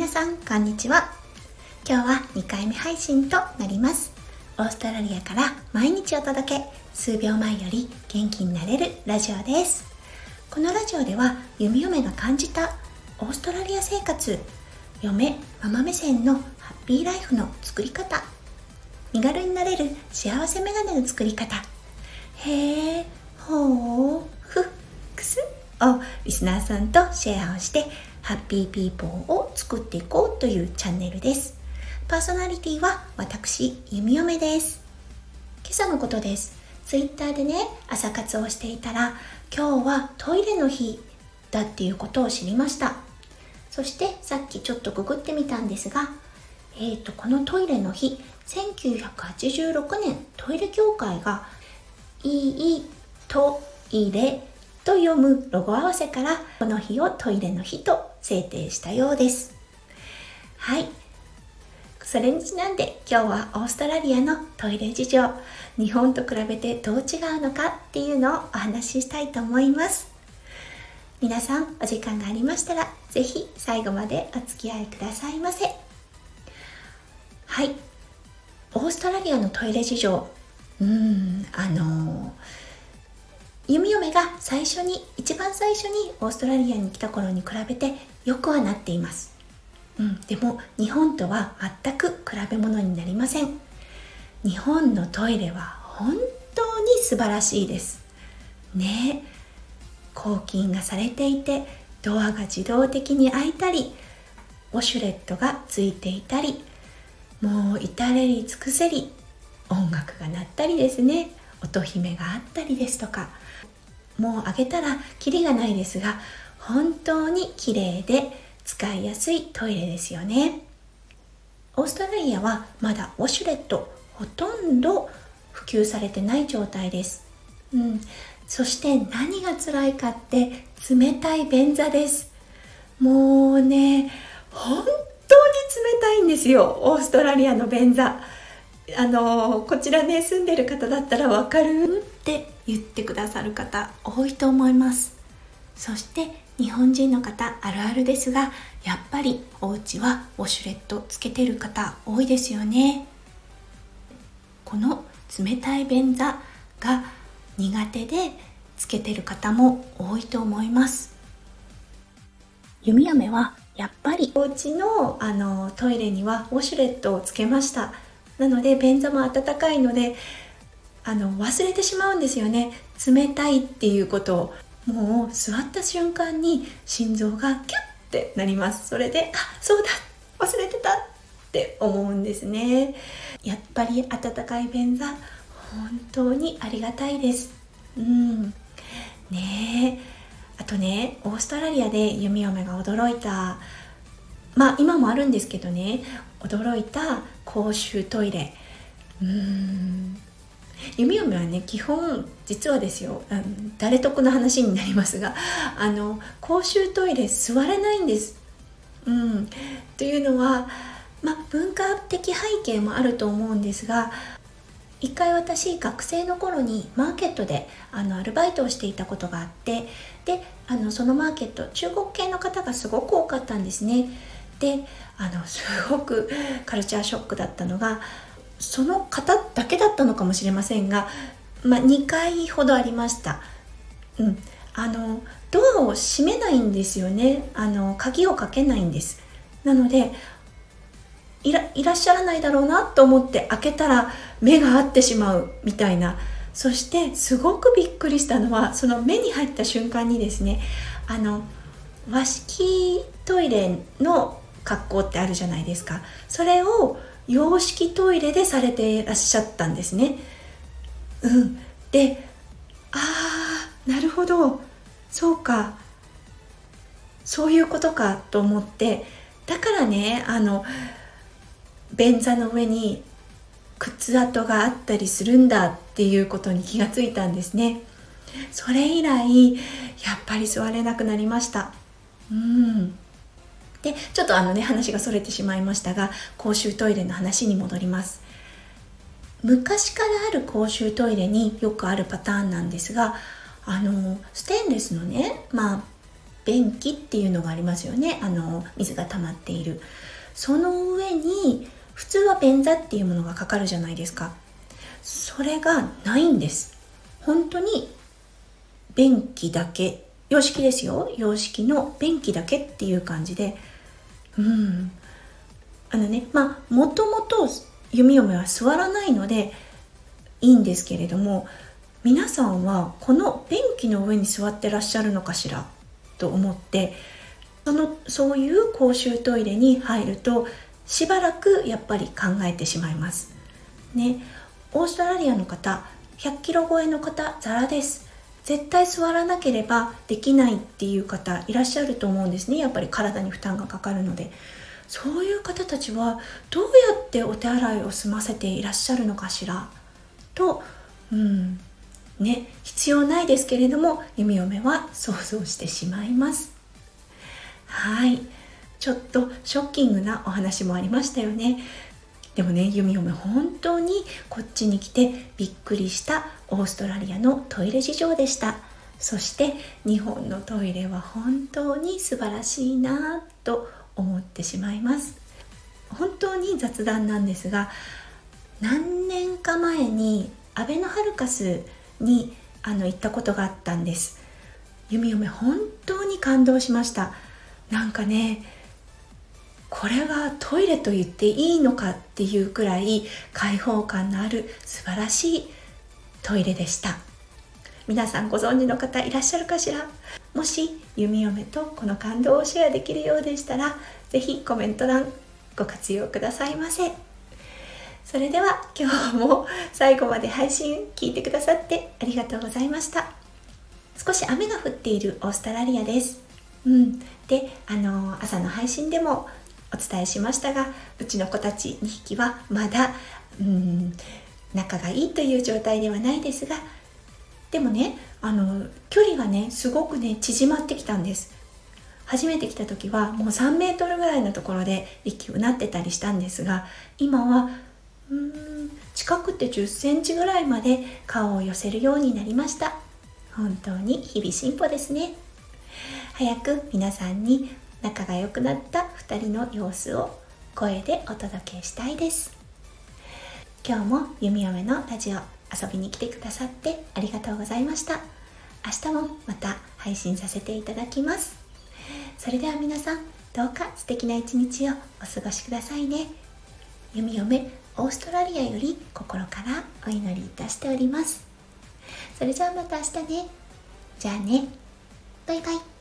皆さんこんにちは。今日は2回目配信となります。オーストラリアから毎日お届け数秒前より元気になれるラジオです。このラジオでは弓嫁が感じたオーストラリア生活嫁ママ目線のハッピーライフの作り方身軽になれる幸せメガネの作り方へえほうふっくすをリスナーさんとシェアをしてハッピーピーポーを作っていこうというチャンネルです。パーソナリティは私弓嫁です。今朝のことです。ツイッターでね朝活をしていたら今日はトイレの日だっていうことを知りました。そしてさっきちょっとググってみたんですがえーとこのトイレの日1986年トイレ協会がいいトイレと読むロゴ合わせからこの日をトイレの日と制定したようです。はい。それにちなんで今日はオーストラリアのトイレ事情日本と比べてどう違うのかっていうのをお話ししたいと思います。皆さんお時間がありましたら是非最後までお付き合いくださいませ。はい。オーストラリアのトイレ事情。うんあの弓嫁が最初に一番最初にオーストラリアに来た頃に比べてよくはなっています。うん、でも日本とは全く比べ物になりません。日本のトイレは本当に素晴らしいです。ね抗菌がされていてドアが自動的に開いたりウォシュレットがついていたりもう至れり尽くせり音楽が鳴ったりですね。音姫があったりですとか。もうあげたらキリがないですが本当に綺麗で使いやすいトイレですよね。オーストラリアはまだウォシュレットほとんど普及されてない状態です、うん、そして何が辛いかって冷たい便座です。もうね本当に冷たいんですよオーストラリアの便座。あのこちらね住んでる方だったらわかるって言ってくださる方多いと思います。そして日本人の方あるあるですがやっぱりお家はウォシュレットつけてる方多いですよね。この冷たい便座が苦手でつけてる方も多いと思います。弓嫁はやっぱりお家のあのトイレにはウォシュレットをつけました。なので便座も温かいのであの忘れてしまうんですよね。冷たいっていうことを。もう座った瞬間に心臓がキュッてなります。それであそうだ。忘れてたって思うんですね。やっぱり温かい便座本当にありがたいです。うん。ねえ。あとねオーストラリアで弓嫁が驚いた。まあ今もあるんですけどね驚いた公衆トイレうーん弓嫁はね基本実はですよあの誰得の話になりますがあの公衆トイレ座れないんです。うん、というのは、ま文化的背景もあると思うんですが一回私学生の頃にマーケットであのアルバイトをしていたことがあってであのそのマーケット中国系の方がすごく多かったんですね。であのすごくカルチャーショックだったのがその方だけだったのかもしれませんが、まあ、2回ほどありました。うん、あのドアを閉めないんですよね。あの鍵をかけないんです。なのでいらいらっしゃらないだろうなと思って開けたら目が合ってしまうみたいな。そしてすごくびっくりしたのはその目に入った瞬間にですねあの和式トイレの格好ってあるじゃないですか。それを洋式トイレでされていらっしゃったんですね。うん、でああなるほど。そうか。そういうことかと思って。だからねあの便座の上に靴跡があったりするんだっていうことに気がついたんですね。それ以来やっぱり座れなくなりました。うん。でちょっとあのね話がそれてしまいましたが公衆トイレの話に戻ります。昔からある公衆トイレによくあるパターンなんですがあのステンレスのねまあ便器っていうのがありますよね。あの水が溜まっている。その上に普通は便座っていうものがかかるじゃないですか。それがないんです。本当に便器だけ。洋式ですよ。洋式の便器だけっていう感じで。うん。あのねまあもともと弓嫁は座らないのでいいんですけれども皆さんはこの便器の上に座ってらっしゃるのかしら？と思ってそのそういう公衆トイレに入るとしばらくやっぱり考えてしまいます。ね、オーストラリアの方100キロ超えの方ザラです。絶対座らなければできないっていう方いらっしゃると思うんですね。やっぱり体に負担がかかるので。そういう方たちはどうやってお手洗いを済ませていらっしゃるのかしら？とうんね必要ないですけれども弓嫁は想像してしまいます。はい。ちょっとショッキングなお話もありましたよね。でもね弓嫁本当にこっちに来てびっくりしたオーストラリアのトイレ事情でした。そして日本のトイレは本当に素晴らしいなと思ってしまいます。本当に雑談なんですが何年か前にアベノハルカスにあの行ったことがあったんです。弓嫁本当に感動しました。なんかねこれはトイレと言っていいのかっていうくらい開放感のある素晴らしいトイレでした。皆さんご存知の方いらっしゃるかしら？もし弓嫁とこの感動をシェアできるようでしたら是非コメント欄ご活用くださいませ。それでは今日も最後まで配信聞いてくださってありがとうございました。少し雨が降っているオーストラリアです。うん。であの朝の配信でもお伝えしましたがうちの子たち2匹はまだうん仲がいいという状態ではないですがでもねあの距離がねすごくね縮まってきたんです。初めて来た時はもう3メートルぐらいのところで息をなってたりしたんですが今はうん近くて10センチぐらいまで顔を寄せるようになりました。本当に日々進歩ですね。早く皆さんに仲が良くなった2人の様子を声でお届けしたいです。今日も弓嫁のラジオ遊びに来てくださってありがとうございました。明日もまた配信させていただきます。それでは皆さんどうか素敵な一日をお過ごしくださいね。弓嫁オーストラリアより心からお祈りいたしております。それじゃあまた明日ね。じゃあね。バイバイ。